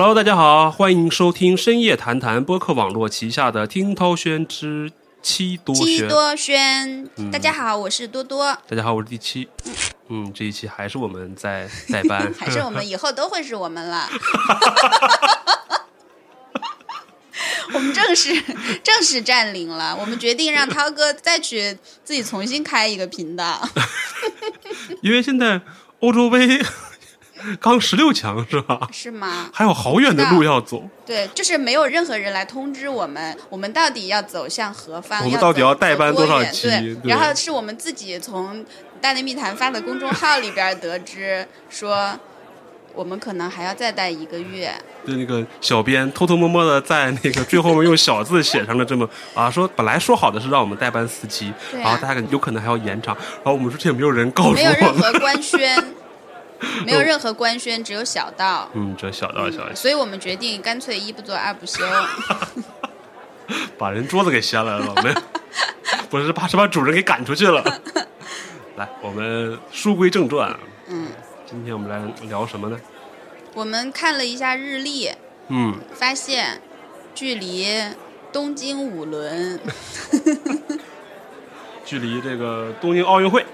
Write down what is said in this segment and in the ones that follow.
Hello，大家好，欢迎收听深夜谈谈播客网络旗下的听涛轩之七多轩。七多轩，大家好，我是多多，大家好，我是第七。嗯，这一期还是我们在代班，还是我们以后都会是我们了。我们正式正式占领了，我们决定让涛哥再去自己重新开一个频道。因为现在欧洲杯刚十六强是吧？是吗？还有好远的路要走。对，就是没有任何人来通知我们，我们到底要走向何方？我们到底要代班多少期？对，然后是我们自己从大内密谈发的公众号里边得知说。我们可能还要再待一个月。就那个小编偷偷摸摸的在那个最后面用小字写上了这么啊，说本来说好的是让我们代班四期，然后大家有可能还要延长，然后我们说这也没有人告诉我们，没有任何官宣，没有任何官宣，只有小道。嗯，只有小道消息。所以我们决定干脆一不做二不休，把人桌子给掀来了，没？不是，怕是把主人给赶出去了。来，我们书归正传。嗯。今天我们来聊什么呢？我们看了一下日历，嗯，发现距离东京五轮，距离这个东京奥运会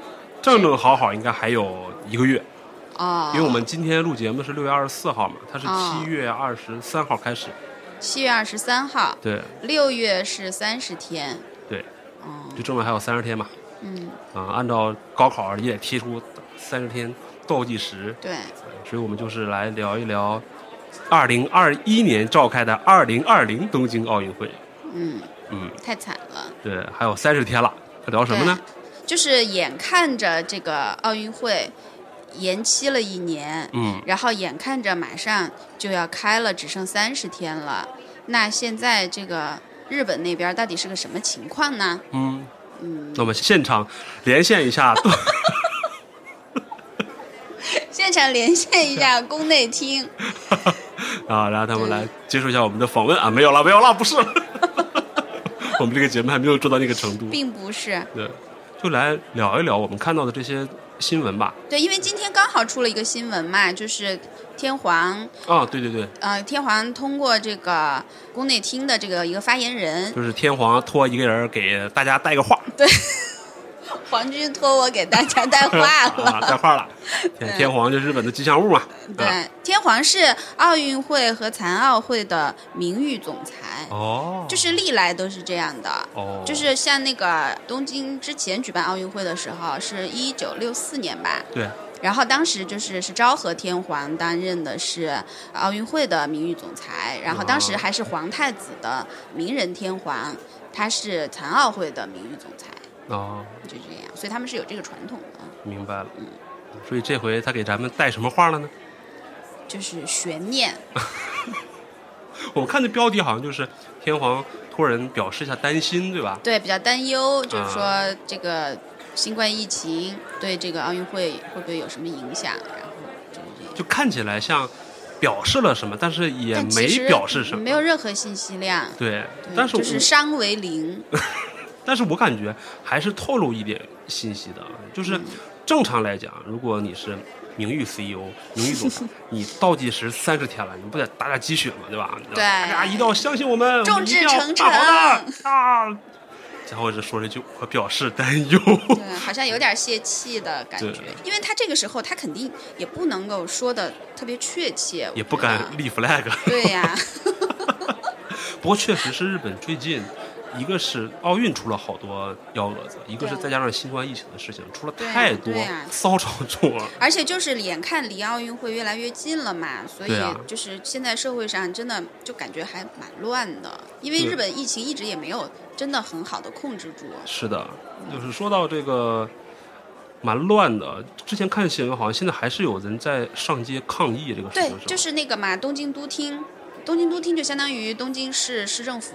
正正好好应该还有一个月哦，因为我们今天录节目是六月二十四号嘛，它是七月二十三号开始，七月二十三号，对，六月是三十天，对，哦，就正好还有三十天嘛，嗯，啊，按照高考也得提出三十天。倒计时，对，所以我们就是来聊一聊，二零二一年召开的二零二零东京奥运会。嗯。嗯，太惨了。对，还有三十天了，聊什么呢？就是眼看着这个奥运会延期了一年，嗯，然后眼看着马上就要开了，只剩三十天了。那现在这个日本那边到底是个什么情况呢？嗯。嗯，那我们现场连线一下。现场连线一下宫内厅，啊，然后他们来接受一下我们的访问。啊，没有了，没有了，不是，我们这个节目还没有做到那个程度，并不是，对，就来聊一聊我们看到的这些新闻吧。对，因为今天刚好出了一个新闻嘛，就是天皇啊，对对对，呃，天皇通过这个宫内厅的这个一个发言人，就是天皇托一个人给大家带个话，对。皇军托我给大家带话 了，带话了。天皇就日本的吉祥物嘛。对，天皇是奥运会和残奥会的名誉总裁。哦。就是历来都是这样的。哦。就是像那个东京之前举办奥运会的时候，是一九六四年吧。对。然后当时就是是昭和天皇担任的是奥运会的名誉总裁，然后当时还是皇太子的明仁天皇，他是残奥会的名誉总裁。哦，就这样，所以他们是有这个传统的。明白了，嗯，所以这回他给咱们带什么话了呢？就是悬念。我看这标题好像就是天皇托人表示一下担心，对吧？对，比较担忧，就是说这个新冠疫情对这个奥运会会不会有什么影响？然后就是这样。就看起来像表示了什么，但是也没表示什么，没有任何信息量。对，但是就是伤为零。但是我感觉还是透露一点信息的，就是正常来讲，如果你是名誉 CEO、名誉总裁，你倒计时三十天了，你不得打打鸡血吗？对吧？对，大家一定要相信我们，众志成城啊！然后这说了一句，我表示担忧。对，好像有点泄气的感觉，因为他这个时候他肯定也不能够说的特别确切，也不敢立 flag。对呀。不过确实是日本最近。一个是奥运出了好多幺蛾子，一个是再加上新冠疫情的事情，出了太多骚操作。而且就是眼看离奥运会越来越近了嘛，所以就是现在社会上真的就感觉还蛮乱的，因为日本疫情一直也没有真的很好的控制住。是的，就是说到这个蛮乱的，之前看新闻好像现在还是有人在上街抗议这个事情。对，就是那个嘛，东京都厅，东京都厅就相当于东京市市政府。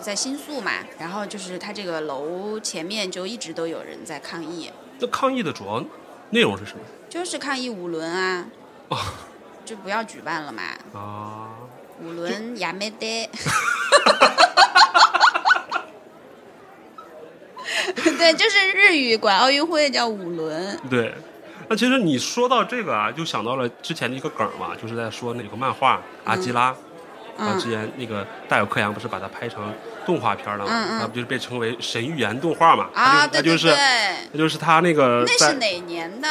在新宿嘛，然后就是他这个楼前面就一直都有人在抗议。那抗议的主要内容是什么？就是抗议五轮啊，就不要举办了嘛。啊，五轮亚美得。对，就是日语管奥运会叫五轮。对，那其实你说到这个啊，就想到了之前的一个梗嘛，就是在说那个漫画《阿基拉》，然后之前那个大有克洋不是把它拍成动画片了嘛，嗯嗯它不就是被称为神预言动画嘛？啊，对对它就是对，那就是他那个那是哪年的？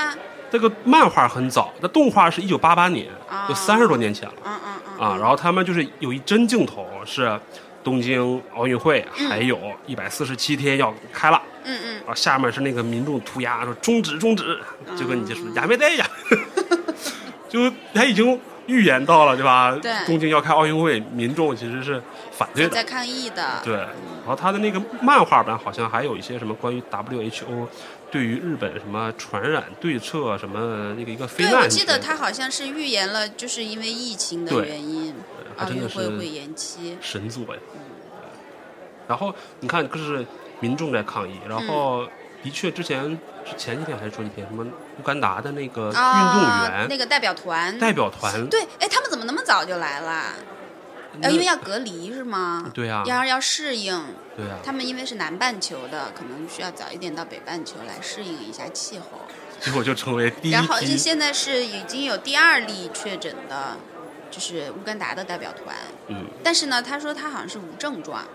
这个漫画很早，那动画是一九八八年，啊就三十多年前了嗯嗯嗯啊。然后他们就是有一帧镜头是东京奥运会嗯还有一百四十七天要开了。嗯嗯，然后下面是那个民众涂鸦说终止终止，就跟你就说嗯呀没得呀，就他已经预言到了对吧？对东京要开奥运会，民众其实是反对的。在抗议的。对，然后他的那个漫画版好像还有一些什么关于 WHO 对于日本什么传染对策什么那个一个非。我记得他好像是预言了，就是因为疫情的原因，奥还真的是运会会延期。神作呀。然后你看，就是民众在抗议，然后嗯的确之前是前几天还是说几天，什么乌干达的那个运动啊，员、那个代表团，代表团，对，哎，他们怎么那么早就来了？呃，因为要隔离是吗？对啊要要适应。对啊，他们因为是南半球的，可能需要早一点到北半球来适应一下气候。结果就成为第一然后就。现在是已经有第二例确诊的，就是乌干达的代表团。嗯，但是呢，他说他好像是无症状。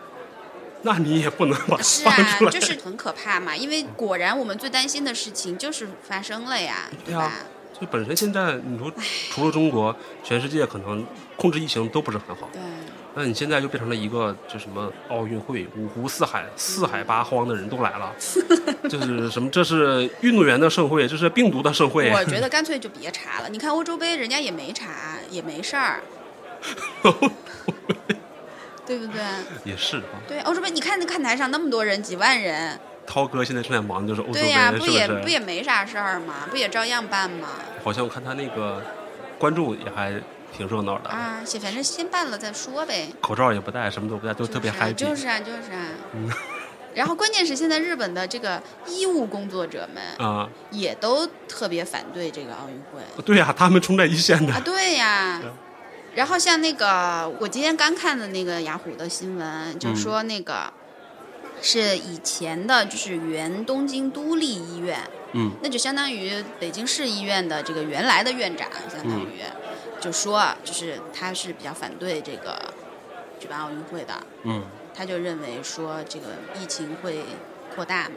那你也不能把它是放出，来。啊就是很可怕嘛，因为果然我们最担心的事情就是发生了呀，对啊吧？就本身现在你说，除了中国，全世界可能控制疫情都不是很好。对，那你现在就变成了一个就什么奥运会，五湖四海、四海八荒的人都来了，就是什么这是运动员的盛会，这是病毒的盛会。我觉得干脆就别查了。你看欧洲杯，人家也没查，也没事儿，对不对？也是啊，对，欧洲杯，你看那看台上那么多人，几万人，涛哥现在正在忙就是欧洲杯，对呀、是不也是？不也没啥事儿吗？不也照样办吗？好像我看他那个关注也还挺热闹的，啊，先反正先办了再说呗。口罩也不戴，什么都不戴，都特别就是啊。就是啊，就是啊。然后关键是现在日本的这个医务工作者们啊、也都特别反对这个奥运会对呀、他们冲在一线的。啊，对呀对。然后像那个我今天刚看的那个雅虎的新闻，就嗯说那个是以前的，就是原东京都立医院，嗯。那就相当于北京市医院的这个原来的院长，相当于、就说就是他是比较反对这个举办奥运会的，嗯，他就认为说这个疫情会扩大嘛，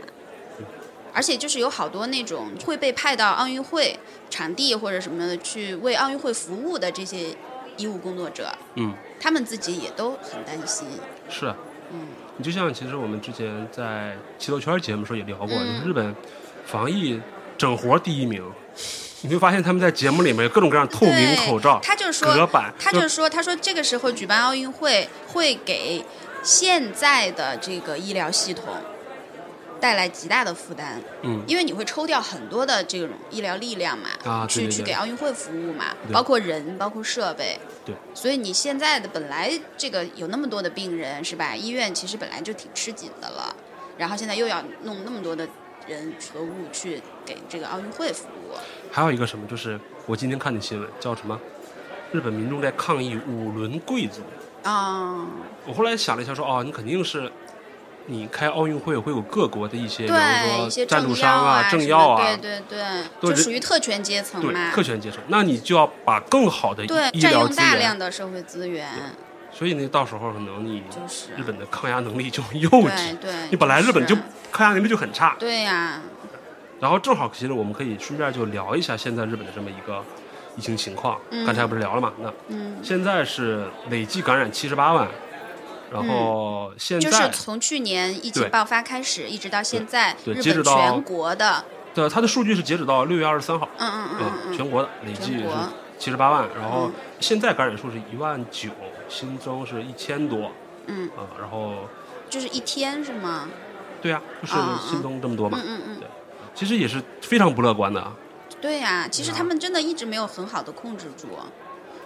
而且就是有好多那种会被派到奥运会场地或者什么的去为奥运会服务的这些医务工作者，嗯，他们自己也都很担心。是啊。嗯，你就像其实我们之前在七头圈节目时候也聊过，嗯就是日本防疫整活第一名，你会发现他们在节目里面有各种各样透明口罩、他就说隔说，板，他就说，他说这个时候举办奥运会会给现在的这个医疗系统带来极大的负担。嗯因为你会抽调很多的这种医疗力量嘛，啊对对对去给奥运会服务嘛，包括人，包括设备。对。所以你现在的本来这个有那么多的病人是吧？医院其实本来就挺吃紧的了，然后现在又要弄那么多的人和物去给这个奥运会服务。还有一个什么，就是我今天看的新闻叫什么？日本民众在抗议五轮贵族。啊、我后来想了一下说，哦，你肯定是你开奥运会会有各国的一些，比对如说赞助商啊、政要啊，对对对，都就属于特权阶层对嘛。特权阶层，那你就要把更好的对，占用医疗资源大量，的社会资源，所以呢，到时候可能你日本的抗压能力就幼对稚。对。你本来日本就抗压能力就很差，对呀、然后正好其实我们可以顺便就聊一下现在日本的这么一个疫情情况。嗯刚才不是聊了嘛？那嗯，现在是累计感染七十八万，然后现在就是从去年疫情爆发开始，一直到现在，日本对截止到全国的，对它的数据是截止到六月二十三号，嗯嗯嗯全国的累计是七十八万，然后嗯。现在感染数是一万九，新增是一千多嗯，啊，然后就是一天是吗？对呀、就是新增这么多嘛嗯，嗯嗯，对其实也是非常不乐观的啊。对呀、其实他们真的一直没有很好的控制住，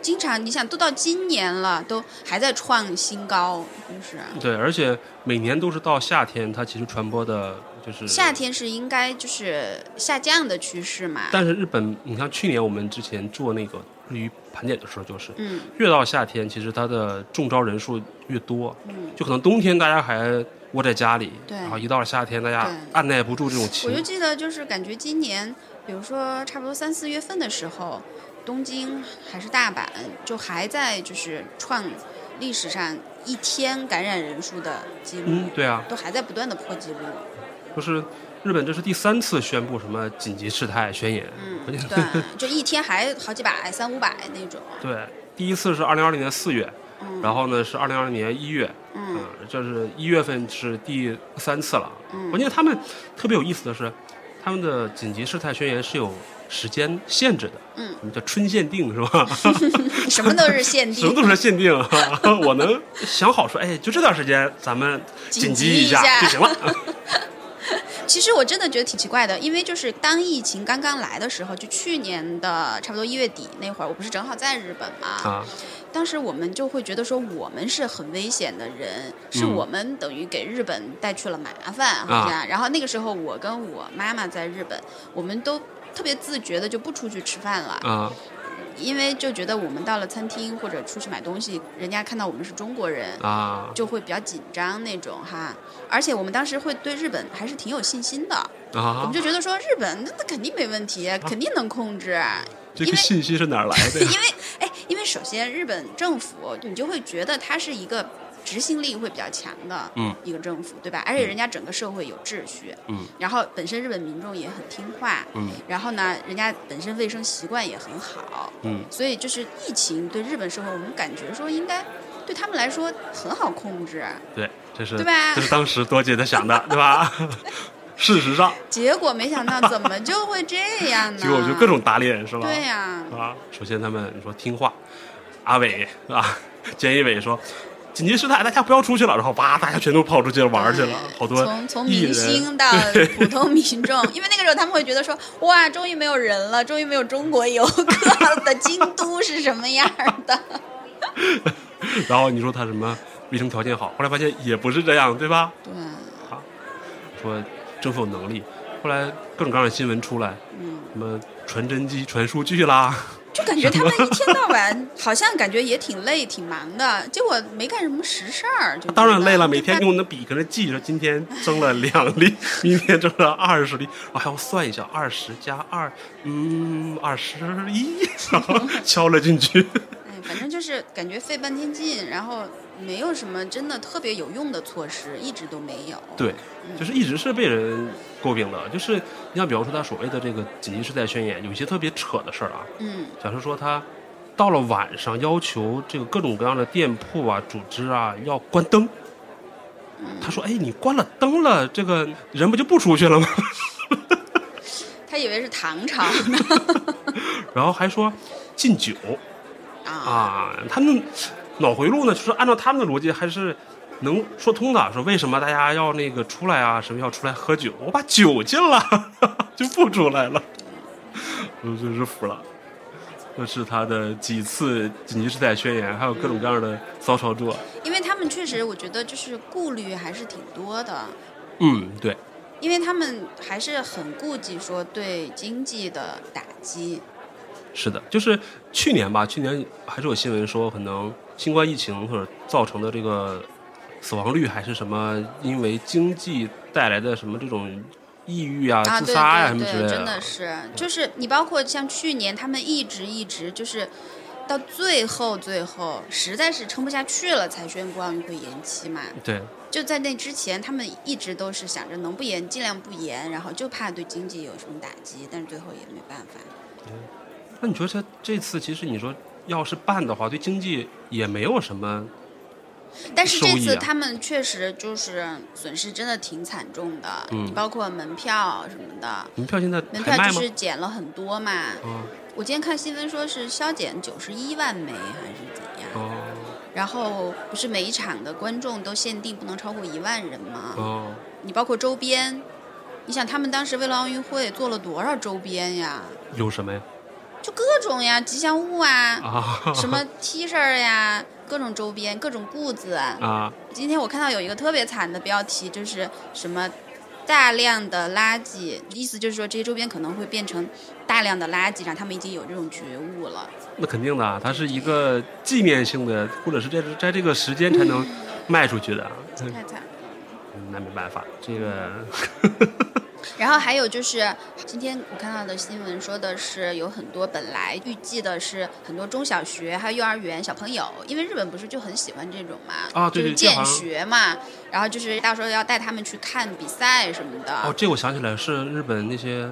经常你想都到今年了，都还在创新高，就是对，而且每年都是到夏天，它其实传播的就是夏。天是应该就是下降的趋势嘛，但是日本，你像去年我们之前做那个日语盘点的时候，就是嗯越到夏天，其实它的中招人数越多，嗯。就可能冬天大家还窝在家里，对然后一到了夏天，大家按耐不住这种情我就记得，就是感觉今年比如说差不多三四月份的时候，东京还是大阪，就还在就是创历史上一天感染人数的记录，嗯，对啊，都还在不断的破纪录。就是日本这是第三次宣布什么紧急事态宣言，嗯，对，就一天还好几百、三五百那种。对，第一次是二零二零年四月，嗯然后呢是二零二零年一月，嗯这是一月份是第三次了。嗯关键他们特别有意思的是，他们的紧急事态宣言是有时间限制的，嗯，什么叫春限定是吧？什么都是限定。什么都是限定，我能想好说，哎，就这段时间咱们紧急一下就行了。其实我真的觉得挺奇怪的，因为就是当疫情刚刚来的时候，就去年的差不多一月底那会儿，我不是正好在日本嘛，啊，当时我们就会觉得说我们是很危险的人，是嗯我们等于给日本带去了麻烦，好像。然后那个时候我跟我妈妈在日本，我们都特别自觉的就不出去吃饭了，啊因为就觉得我们到了餐厅或者出去买东西，人家看到我们是中国人。啊就会比较紧张那种哈，而且我们当时会对日本还是挺有信心的，我啊们！就觉得说日本那那肯定没问题，肯定能控制，这个信息是哪儿来的？因为哎，因为首先日本政府你就会觉得它是一个执行力会比较强的嗯一个政府，对吧？而且人家整个社会有秩序，嗯然后本身日本民众也很听话，嗯然后呢，人家本身卫生习惯也很好，嗯所以就是疫情对日本社会，我们感觉说应该对他们来说很好控制。对，这是对吧这是当时多姐的想的，对吧？事实上，结果没想到怎么就会这样呢？结果就各种打脸，是吧？对呀、啊，首先他们你说听话，阿伟啊，菅义伟说紧急事态，大家不要出去了，然后哇，大家全都跑出去玩去了，好多从从明星 到普通民众，因为那个时候他们会觉得说，哇，终于没有人了，终于没有中国游客的京都是什么样的？然后你说他什么卫生条件好，后来发现也不是这样，对吧？对，说政府有能力，后来各种各样的新闻出来，嗯，什么传真机传数据啦，就感觉他们一天到晚好像感觉也挺累、挺忙的，结果没干什么实事儿。就当然累了，每天用那笔搁那记着，今天蒸了两粒，明天蒸了二十粒，我还要算一下，二十加二，嗯，二十一，然后 敲了进去。哎，反正就是感觉费半天劲，然后没有什么真的特别有用的措施，一直都没有。对，就是一直是被人诟病的，就是你像比方说他所谓的这个紧急事态宣言，有一些特别扯的事儿啊，嗯假设说他到了晚上要求这个各种各样的店铺啊、组织啊要关灯。他说：“哎，你关了灯了，这个人不就不出去了吗？” 他以为是唐朝呢 然后还说禁酒啊，啊，他们脑回路呢，就是按照他们的逻辑还是能说通的。说为什么大家要那个出来啊？什么要出来喝酒？我把酒禁了，就不出来了。我真是服了。那是他的几次紧急事态宣言，还有各种各样的骚操作。因为他们确实我觉得就是顾虑还是挺多的，嗯，对，因为他们还是很顾忌说对经济的打击。是的，就是去年吧，去年还是有新闻说，可能新冠疫情或者造成的这个死亡率，还是什么因为经济带来的什么这种抑郁啊、自杀呀、什对对，么之类的。真的是，就是你包括像去年，他们一直一直就是到最后最后，实在是撑不下去了，才宣布奥运会延期嘛。对，就在那之前，他们一直都是想着能不延尽量不延，然后就怕对经济有什么打击，但是最后也没办法。那你说这这次其实你说要是办的话，对经济也没有什么但是这次他们确实就是损失真的挺惨重的，嗯你包括门票什么的，门票现在门？票就是减了很多嘛。嗯我今天看新闻说是削减九十一万枚还是怎样，哦然后不是每一场的观众都限定不能超过一万人吗？哦，你包括周边，你想他们当时为了奥运会做了多少周边呀？有什么呀？就各种呀，吉祥物啊，啊，什么 T 恤呀，各种周边，各种裤子。啊今天我看到有一个特别惨的标题，就是什么大量的垃圾，意思就是说这些周边可能会变成大量的垃圾，让他们已经有这种觉悟了。那肯定的啊，它是一个纪念性的，或者是在在这个时间才能 卖出去的。嗯太惨了。那没办法，这个 然后还有就是，今天我看到的新闻说的是，有很多本来预计的是很多中小学还有幼儿园小朋友，因为日本不是就很喜欢这种嘛，啊对就是见对这好像学嘛，然后就是到时候要带他们去看比赛什么的。哦，这我想起来是日本那些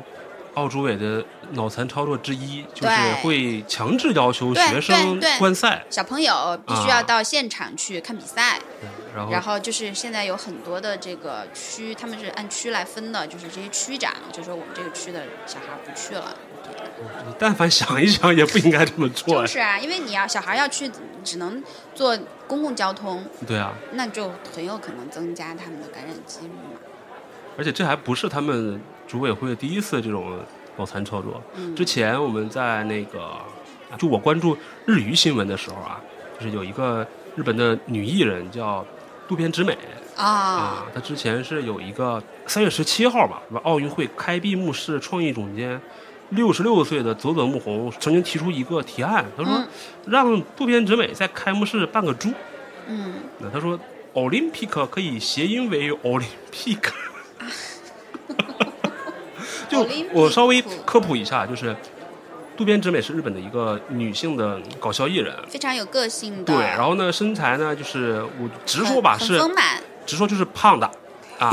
奥组委的脑残操作之一，就是会强制要求学生观赛，小朋友必须啊要到现场去看比赛，对然后然后就是现在有很多的这个区，他们是按区来分的，就是这些区长就说我们这个区的小孩不去了，你但凡想一想，也不应该这么做呀。就是啊，因为你要小孩要去，只能坐公共交通，对啊，那就很有可能增加他们的感染几率嘛。而且这还不是他们组委会第一次这种脑残操作。嗯之前我们在那个，就我关注日语新闻的时候啊，就是有一个日本的女艺人叫渡边直美啊，啊，她之前是有一个三月十七号吧，奥运会开闭幕式创意总监。六十六岁的佐佐木宏曾经提出一个提案，他说嗯让渡边直美在开幕式扮个猪。嗯，那他说 Olympic 可以谐音为 Olympic，就我稍微科普一下，就是渡边直美是日本的一个女性的搞笑艺人，非常有个性的，对，然后呢身材呢就是我直说吧是丰满，直说就是胖的 啊，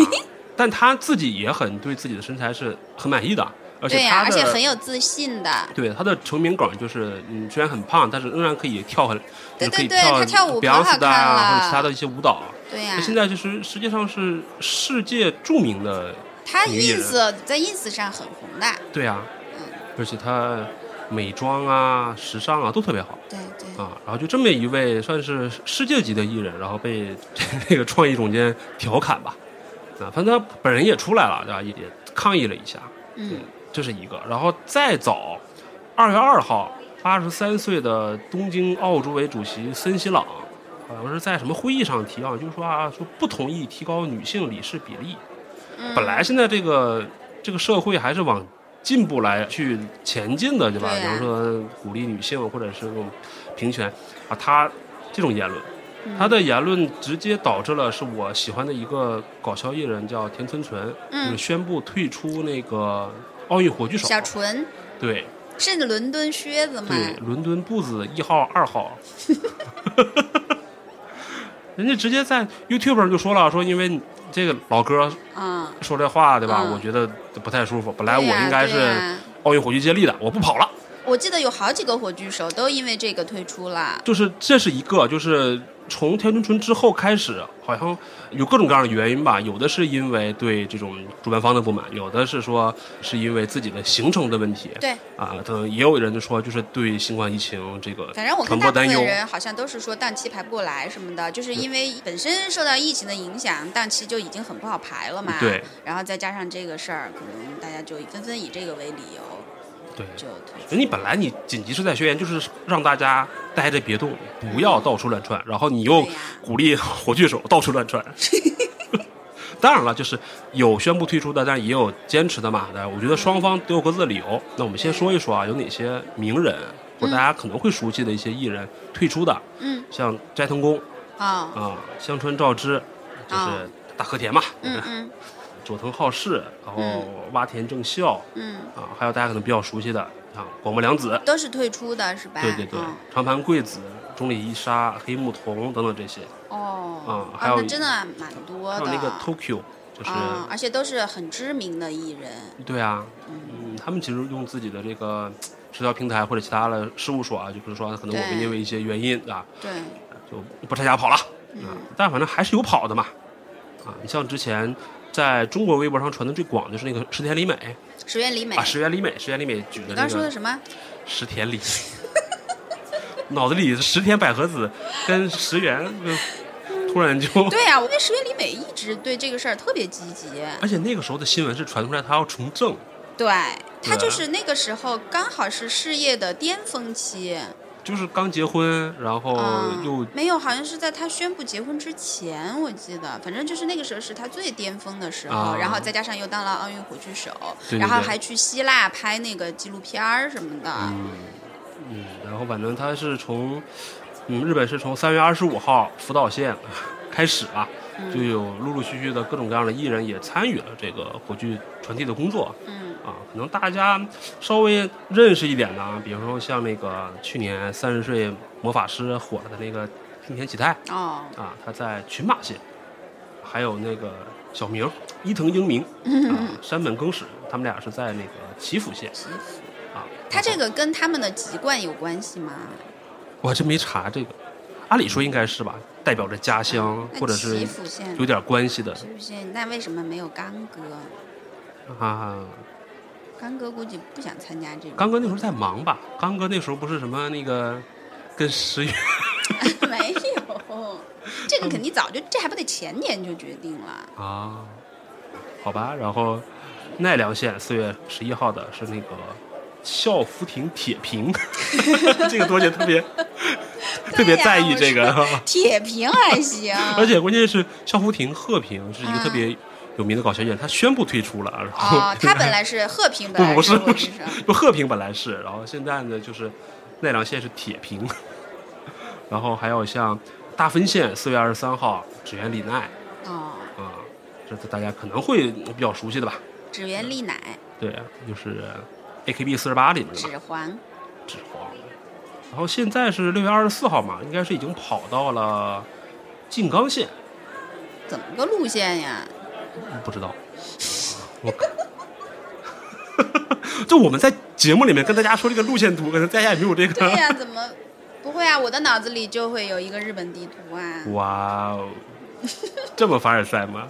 但她自己也很对自己的身材是很满意的，而且而且很有自信的。对她的成名梗就是，嗯，虽然很胖，但是仍然可以跳很，对对对她跳舞可好看啊，或者其他的一些舞蹈。对呀、那现在就是实际上是世界著名的，她女艺人 ins 在 ins 上很红的，对啊，嗯，而且他美妆啊、时尚啊都特别好对对，啊。然后就这么一位算是世界级的艺人，然后被这个创意总监调侃吧，啊，反正他本人也出来了，对吧？也也抗议了一下，嗯，这是一个。然后再早，二月二号，八十三岁的东京奥组委主席森喜朗，好像是在什么会议上提啊，就是说啊，说不同意提高女性理事比例。嗯。本来现在这个这个社会还是往进步来去前进的，对吧？比如说鼓励女性或者是这种平权啊，他这种言论。嗯。他的言论直接导致了是我喜欢的一个搞笑艺人叫田村纯，嗯。就是宣布退出那个奥运火炬手。小纯。对。是伦敦靴子嘛，对，伦敦步子一号、二号，人家直接在 YouTube 上就说了，说因为这个老哥嗯，说这话，对吧？嗯我觉得不太舒服。本来我应该是奥运火炬接力的，我不跑了。我记得有好几个火炬手都因为这个退出了。就是这是一个，就是从田中春之后开始，好像有各种各样的原因吧。有的是因为对这种主办方的不满，有的是说是因为自己的行程的问题。对，啊，等也有人说就是对新冠疫情这个反正我看大部分。人好像都是说档期排不过来什么的，就是因为本身受到疫情的影响，档期就已经很不好排了嘛。对。然后再加上这个事儿，可能大家就纷纷以这个为理由对，就退。你本来你紧急事态宣言就是让大家待着别动，不要到处乱窜，然后你又鼓励火炬手到处乱窜。当然了，就是有宣布退出的，但也有坚持的嘛。对，我觉得双方都有各自的理由。那我们先说一说啊，有哪些名人或大家可能会熟悉的一些艺人退出的，嗯像斋藤工啊啊、香川照之，就是哦大和田嘛，嗯嗯 佐藤浩市，然后嗯洼田正孝嗯，啊，还有大家可能比较熟悉的啊广末凉子，都是退出的是吧？对对对嗯，长盘贵子、中里伊莎、黑木瞳等等这些，哦，啊哦还有那真的蛮多的。还有那个 Tokyo，就是、啊，而且都是很知名的艺人。对啊，嗯，他们其实用自己的这个社交平台或者其他的事务所啊，就比如说可能我们因为一些原因啊，对，就不参加跑了嗯啊，但反正还是有跑的嘛，啊，你像之前在中国微博上传的最广的是那个石田里美石原里美。啊，石原里美，石原里美举的你刚说的什么？石田里，脑子里石田百合子跟石原突然就。对呀、我跟石原里美一直对这个事儿特别积极。而且那个时候的新闻是传出来他要从政，对他就是那个时候刚好是事业的巅峰期，就是刚结婚，然后嗯又，没有，好像是在他宣布结婚之前，我记得，反正就是那个时候是他最巅峰的时候，啊。然后再加上又当了奥运火炬手，对对对然后还去希腊拍那个纪录片儿什么的，嗯嗯，然后反正他是从，嗯，日本是从三月二十五号福岛县 开始啊，嗯。就有陆陆续续的各种各样的艺人也参与了这个火炬传递的工作。嗯啊，可能大家稍微认识一点的，啊，比如说像那个去年三十岁魔法师火了的那个平田启太哦，啊，他在群马县，还有那个小明伊藤英明 啊，山本耕史，他们俩是在那个岐阜县祈福。啊。他这个跟他们的籍贯有关系吗？我还真没查这个，按理说应该是吧，代表着家乡那或者是祈福县，有点关系的岐阜县，那为什么没有干哥？啊。刚哥估计不想参加这种。刚哥那时候在忙吧？刚哥那时候不是什么那个跟十月 没有，这个肯定早就，这还不得前年就决定了。啊，好吧，然后奈良县四月十一号的是那个孝福亭铁平，这个多姐特别 特别在意这个，铁平还行，而且关键是孝福亭鹤平是一个特嗯别有名的搞笑艺人，他宣布退出了，然后、哦，他本来是贺平，本来不不是不是火炬手，就鹤 平本来是，然后现在呢就是奈良县是铁平，然后还有像大分县四月二十三号指原里奈。哦，啊，这大家可能会比较熟悉的吧？指原丽乃，对，就是 AKB 四十八里面的指环，指环。然后现在是六月二十四号嘛，应该是已经跑到了静冈县，怎么个路线呀？不知道。我 就我们在节目里面跟大家说这个路线图，可能大家也没有这个。对呀，怎么不会啊？我的脑子里就会有一个日本地图啊，哇哦，这么凡尔赛吗？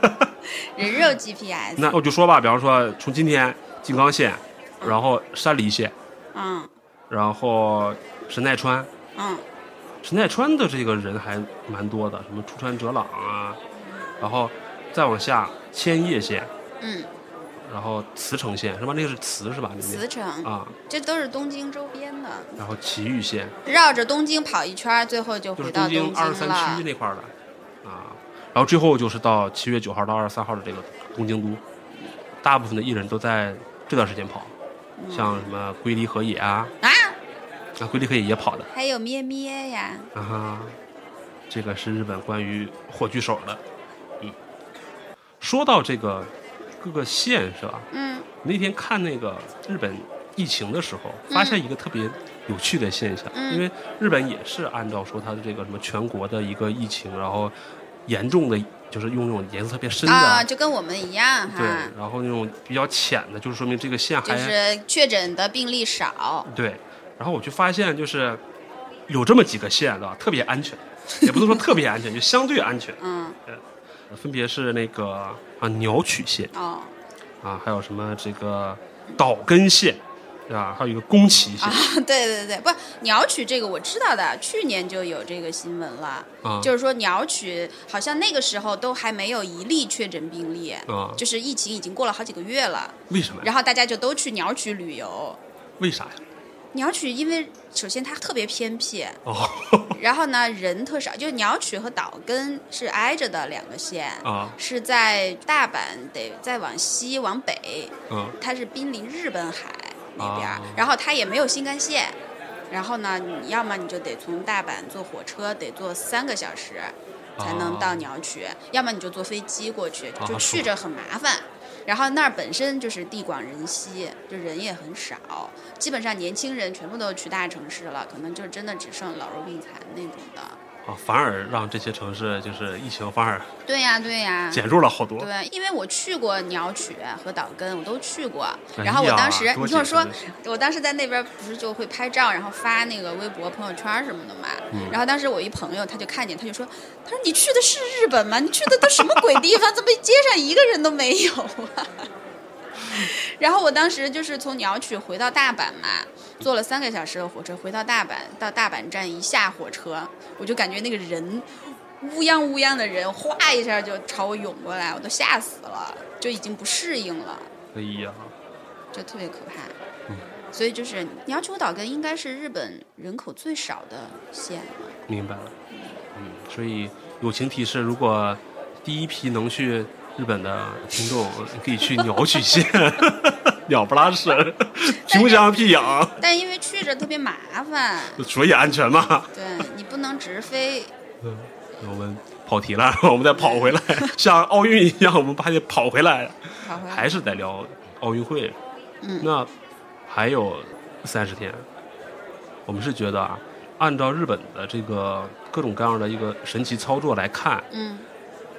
人肉 GPS。那我就说吧，比方说从今天静冈县，然后山梨县，嗯然后神奈川，嗯，神奈川的这个人还蛮多的，什么出川哲朗啊，然后再往下千叶县，嗯，然后茨城县是吧？那个是茨是吧？茨城，啊，这都是东京周边的，然后埼玉县绕着东京跑一圈，最后就就是回到东京二十三区。那块儿的啊，然后最后就是到七月九号到二十三号的这个东京都，大部分的艺人都在这段时间跑，像什么龟梨和也啊，啊，啊龟梨和也也跑的还有咩咩呀，啊哈，这个是日本关于火炬手的，嗯，说到这个各个县是吧？嗯。那天看那个日本疫情的时候，发现一个特别有趣的现象，嗯。因为日本也是按照说它的这个什么全国的一个疫情，然后严重的就是用那种颜色特别深的，啊，就跟我们一样对，，然后那种比较浅的，就是说明这个县还、就是确诊的病例少。对，然后我就发现就是有这么几个县的特别安全，也不能说特别安全，就相对安全，嗯分别是那个啊鸟取县哦啊，还有什么这个岛根县，对吧？还有一个宫崎县啊，对对对，不鸟取这个我知道的，去年就有这个新闻了，啊，就是说鸟取好像那个时候都还没有一例确诊病例，啊，就是疫情已经过了好几个月了，为什么？然后大家就都去鸟取旅游。为啥呀？鸟取因为首先它特别偏僻，哦。然后呢人特少，就是鸟取和岛根是挨着的两个县，啊。是在大阪得再往西往北，嗯。它是濒临日本海那边，啊。然后它也没有新干线，然后呢，你要么你就得从大阪坐火车，得坐三个小时才能到鸟取，要么你就坐飞机过去，啊就去着很麻烦。然后那儿本身就是地广人稀，就人也很少，基本上年轻人全部都去大城市了，可能就真的只剩老弱病残那种的。啊，反而让这些城市就是疫情反而对呀、对呀、减弱了好多。对，因为我去过鸟取和岛根，我都去过。哎然后我当时，呀你听我说我当时在那边不是就会拍照，然后发那个微博、朋友圈什么的嘛。嗯然后当时我一朋友他就看见，他就说：“他说你去的是日本吗？你去的都什么鬼地方？怎么街上一个人都没有啊？” 然后我当时就是从鸟取回到大阪嘛，坐了三个小时的火车回到大阪，到大阪站一下火车，我就感觉那个人乌泱乌泱的人，哗一下就朝我涌过来，我都吓死了，就已经不适应了，哎呀，就特别可怕。嗯所以就是鸟取岛根应该是日本人口最少的县了。明白了。嗯，所以友情提示，如果第一批能去日本的听众，可以去鸟取县，鸟不拉屎，穷乡僻壤，但因为去着特别麻烦，所以安全嘛。对你不能直飞。嗯，我们跑题了，我们再跑回来，像奥运一样，我们还得跑回来，跑回来还是得聊奥运会。嗯那还有三十天，我们是觉得啊，按照日本的这个各种各样的一个神奇操作来看，嗯，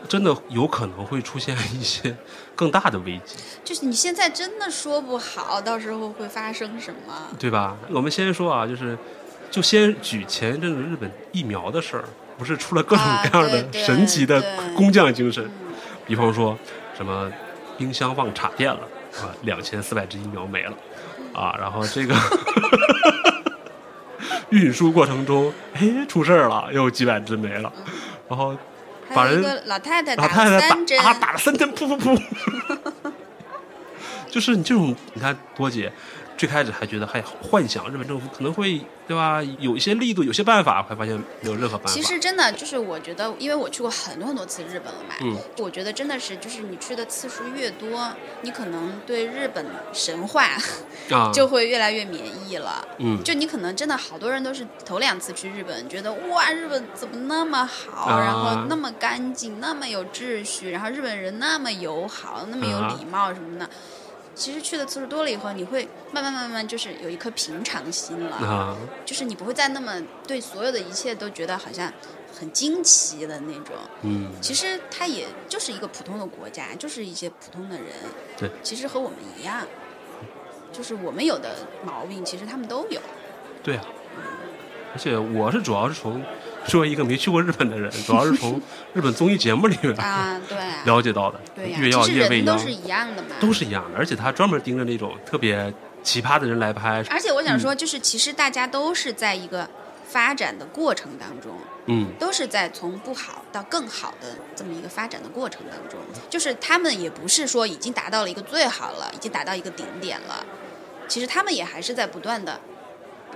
真的有可能会出现一些更大的危机，就是你现在真的说不好，到时候会发生什么。对吧？我们先说啊，就是就先举前一阵子日本疫苗的事儿，不是出了各种啊各样的神奇的工匠精神，嗯比方说什么冰箱忘插电了啊，两千四百只疫苗没了。啊，然后这个 运输过程中，哎，出事儿了，又几百只没了，然后把人老太太打老太太打啊打了三针，噗噗噗，就是你这种，你看多姐最开始还觉得还幻想日本政府可能会对吧，有一些力度，有些办法，后来发现没有任何办法。其实真的就是，我觉得，因为我去过很多很多次日本了嘛，嗯我觉得真的是，就是你去的次数越多，你可能对日本神话啊，就会越来越免疫了。嗯就你可能真的好多人都是头两次去日本，觉得哇，日本怎么那么好，啊然后那么干净，那么有秩序，然后日本人那么友好，那么有啊礼貌什么的。其实去的次数多了以后，你会慢慢慢慢就是有一颗平常心了。啊，就是你不会再那么对所有的一切都觉得好像很惊奇的那种。嗯，其实它也就是一个普通的国家，就是一些普通的人。对，其实和我们一样，就是我们有的毛病，其实他们都有。对啊。而且我是主要是从作为一个没去过日本的人，主要是从日本综艺节目里面啊，对啊，了解到的，对呀、越要其实越未央人都是一样的嘛。都是一样的，而且他专门盯着那种特别奇葩的人来拍，而且我想嗯。说，就是其实大家都是在一个发展的过程当中，嗯。都是在从不好到更好的这么一个发展的过程当中，就是他们也不是说已经达到了一个最好了，已经达到一个顶点了，其实他们也还是在不断的，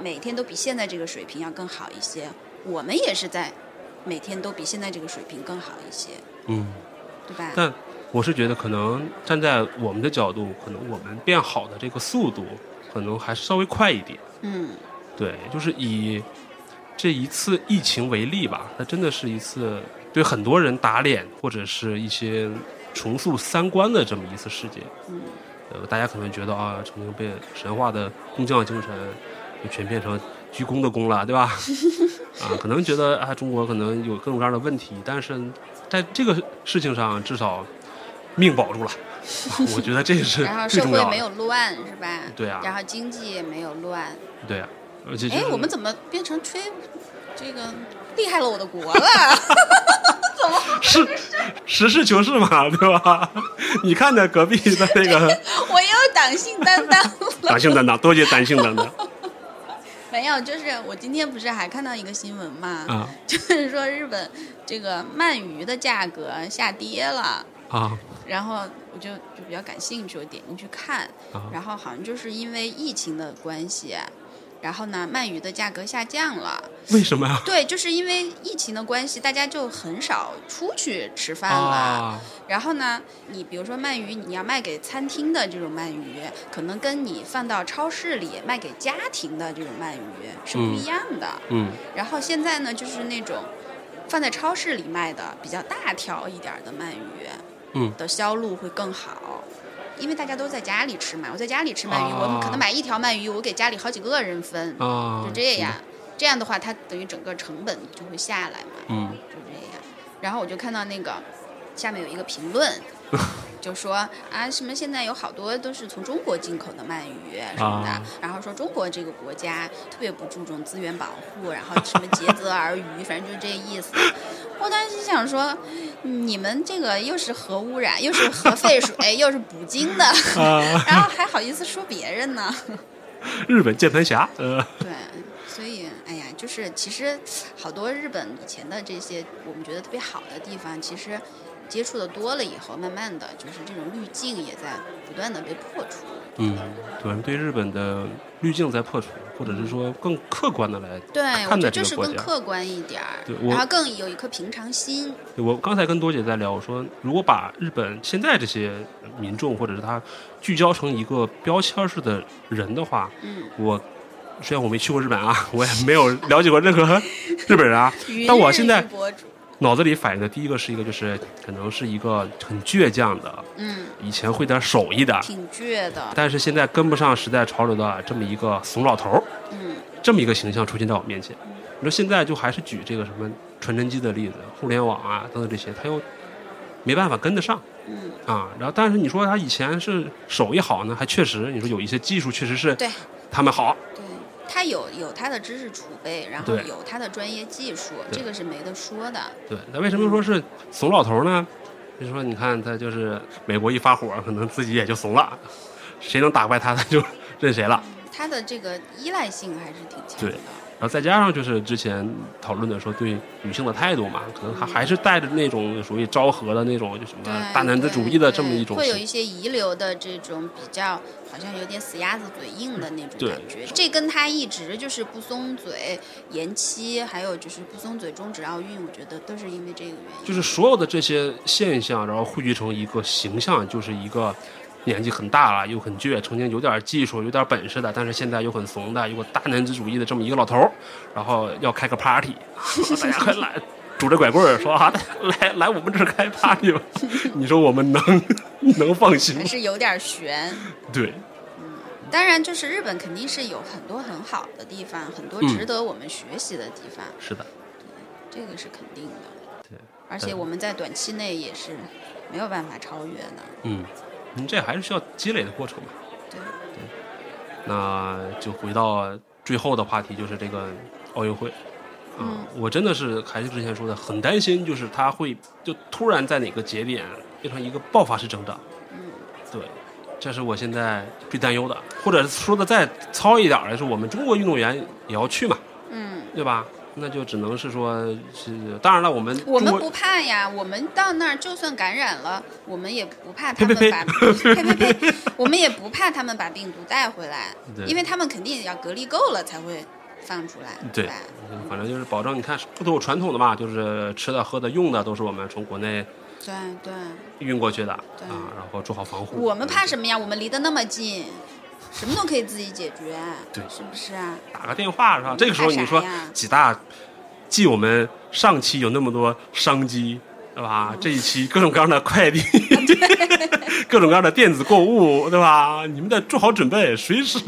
每天都比现在这个水平要更好一些，我们也是在每天都比现在这个水平更好一些，嗯。对吧？但我是觉得，可能站在我们的角度，可能我们变好的这个速度，可能还是稍微快一点。嗯，对，就是以这一次疫情为例吧，它真的是一次对很多人打脸，或者是一些重塑三观的这么一次事件。嗯，呃，大家可能觉得啊，曾经被神话的工匠精神，就全变成鞠躬的躬了，对吧？啊，可能觉得啊，中国可能有各种各样的问题，但是在这个事情上，至少命保住了。啊我觉得这是 然后。社会没有乱，是吧？对啊然后经济也没有乱。对啊，而且、就哎，我们怎么变成吹这个厉害了我的国了？怎么是 实事求是嘛，对吧？你看着隔壁的那个我又党性担当了。党性担当，多谢党性担当没有，就是我今天不是还看到一个新闻嘛，啊。就是说日本这个鳗鱼的价格下跌了。啊。然后我就就比较感兴趣，我点进去看，啊。然后好像就是因为疫情的关系，然后呢鳗鱼的价格下降了。为什么呀？对，就是因为疫情的关系，大家就很少出去吃饭了。啊然后呢，你比如说鳗鱼，你要卖给餐厅的这种鳗鱼，可能跟你放到超市里卖给家庭的这种鳗鱼是不一样的。嗯然后现在呢，就是那种放在超市里卖的比较大条一点儿的鳗鱼嗯的销路会更好。因为大家都在家里吃嘛，我在家里吃鳗鱼，啊我们可能买一条鳗鱼，我给家里好几个人分，啊，就这样。这样的话，它等于整个成本就会下来嘛。嗯就这样。然后我就看到那个下面有一个评论，就说啊什么现在有好多都是从中国进口的鳗鱼什么的，啊然后说中国这个国家特别不注重资源保护，然后什么竭泽而渔，反正就是这意思。我当时心想说，你们这个又是核污染，又是核废水，又是捕鲸的，啊，然后还好意思说别人呢？日本键盘侠，呃，对，所以哎呀，就是其实好多日本以前的这些我们觉得特别好的地方，其实接触的多了以后，慢慢的就是这种滤镜也在不断的被破除。嗯，对，对日本的滤镜在破除，或者是说更客观的来对，我看觉得就是待这个国家。更客观一点儿对，我然后更有一颗平常心。我刚才跟多姐在聊，我说如果把日本现在这些民众或者是他聚焦成一个标签式的人的话，嗯，我虽然我没去过日本啊，我也没有了解过任何 日本人啊，但我现在脑子里反应的第一个是一个就是可能是一个很倔强的，嗯，以前会点手艺的，挺倔的，但是现在跟不上时代潮流的这么一个怂老头儿，嗯。这么一个形象出现在我面前。你说现在就还是举这个什么传真机的例子，互联网啊等等这些，他又没办法跟得上。嗯，啊。然后，但是你说他以前是手艺好呢，还确实你说有一些技术确实是对。他们好，对，他有有他的知识储备，然后对有他的专业技术，对这个是没得说的。对。那为什么说是怂老头呢？就是说，你看他就是美国一发火，可能自己也就怂了，谁能打败他，他就 认谁了。他的这个依赖性还是挺强对的。然后再加上就是之前讨论的说对女性的态度嘛，可能他还是带着那种属于昭和的那种就什么大男子主义的这么一种会有一些遗留的这种比较，好像有点死鸭子嘴硬的那种感觉。这跟他一直就是不松嘴、延期，还有就是不松嘴终止奥运，我觉得都是因为这个原因。就是所有的这些现象，然后汇聚成一个形象，就是一个年纪很大了又很倔，曾经有点技术、有点本事的，但是现在又很怂的，有个大男子主义的这么一个老头儿，然后要开个 party，大家快来。拄着拐棍儿说啊，来来我们这儿开 party 吧。你说我们能 能放心吗还？是有点悬。对，当然，就是日本肯定是有很多很好的地方，很多嗯值得我们学习的地方，是的，对这个是肯定的。对，而且我们在短期内也是没有办法超越的。嗯，嗯这还是需要积累的过程嘛。对，那就回到最后的话题，就是这个奥运会。啊、嗯我真的是还是之前说的，很担心，就是它会就突然在哪个节点变成一个爆发式增长。嗯，对，这是我现在最担忧的。或者说的再糙一点儿的是，我们中国运动员也要去嘛，嗯，对吧？那就只能是说是，当然了，我们我们不怕呀，我们到那儿就算感染了，我们也不怕他们把 呸呸呸，我们也不怕他们把病毒带回来对，因为他们肯定要隔离够了才会放出来，对反正就是保证，你看都有传统的嘛，就是吃的、喝的、用的都是我们从国内对对，运过去的啊，然后做好防护。我们怕什么呀？我们离得那么近，什么都可以自己解决，对是不是啊？打个电话是吧？这个时候你说几大，继我们上期有那么多商机，对吧？这一期各种各样的快递，各种各样的电子购物，对吧？你们得做好准备，随时。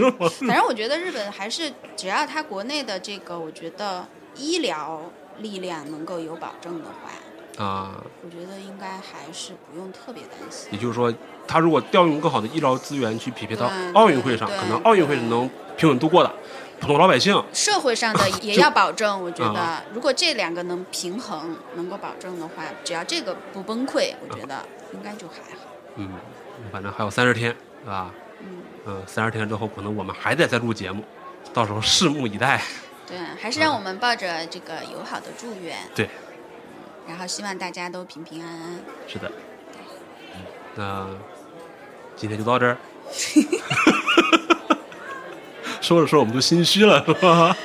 反正我觉得日本还是只要他国内的这个，我觉得医疗力量能够有保证的话，啊，我觉得应该还是不用特别担心。也就是说，他如果调用更好的医疗资源去匹配到奥运会上，可能奥运会是能平稳度过的。普通老百姓，社会上的也要保证，我觉得啊如果这两个能平衡，能够保证的话，只要这个不崩溃，我觉得应该就还好。嗯，反正还有三十天，对吧？嗯，嗯，三十天之后，可能我们还得再录节目，到时候拭目以待。对，还是让我们抱着这个友好的祝愿，对，然后希望大家都平平安安。是的。那今天就到这儿。说着说着我们都心虚了，是吧？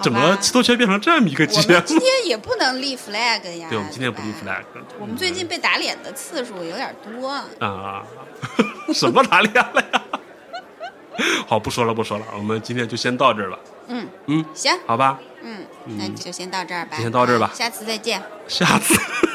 怎么都全变成这么一个节目我？今天也不能立 flag 呀。对，我们今天不立 flag。我们最近被打脸的次数有点多。啊，什么打脸了呀？好，不说了，不说了，我们今天就先到这儿吧。嗯，嗯，行，好吧，嗯，那就先到这儿吧。就先到这儿吧啊下次再见。下次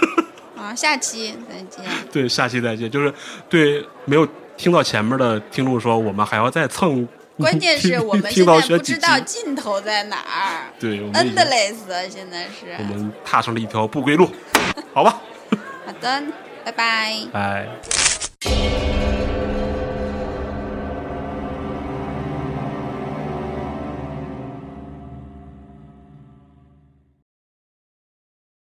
啊，下期再见。对下期再见。就是对没有听到前面的听众说，我们还要再蹭。关键是我们现在不知道尽头在哪儿对，我们，endless 现在是。我们踏上了一条不归路，好吧，好的，拜拜。拜。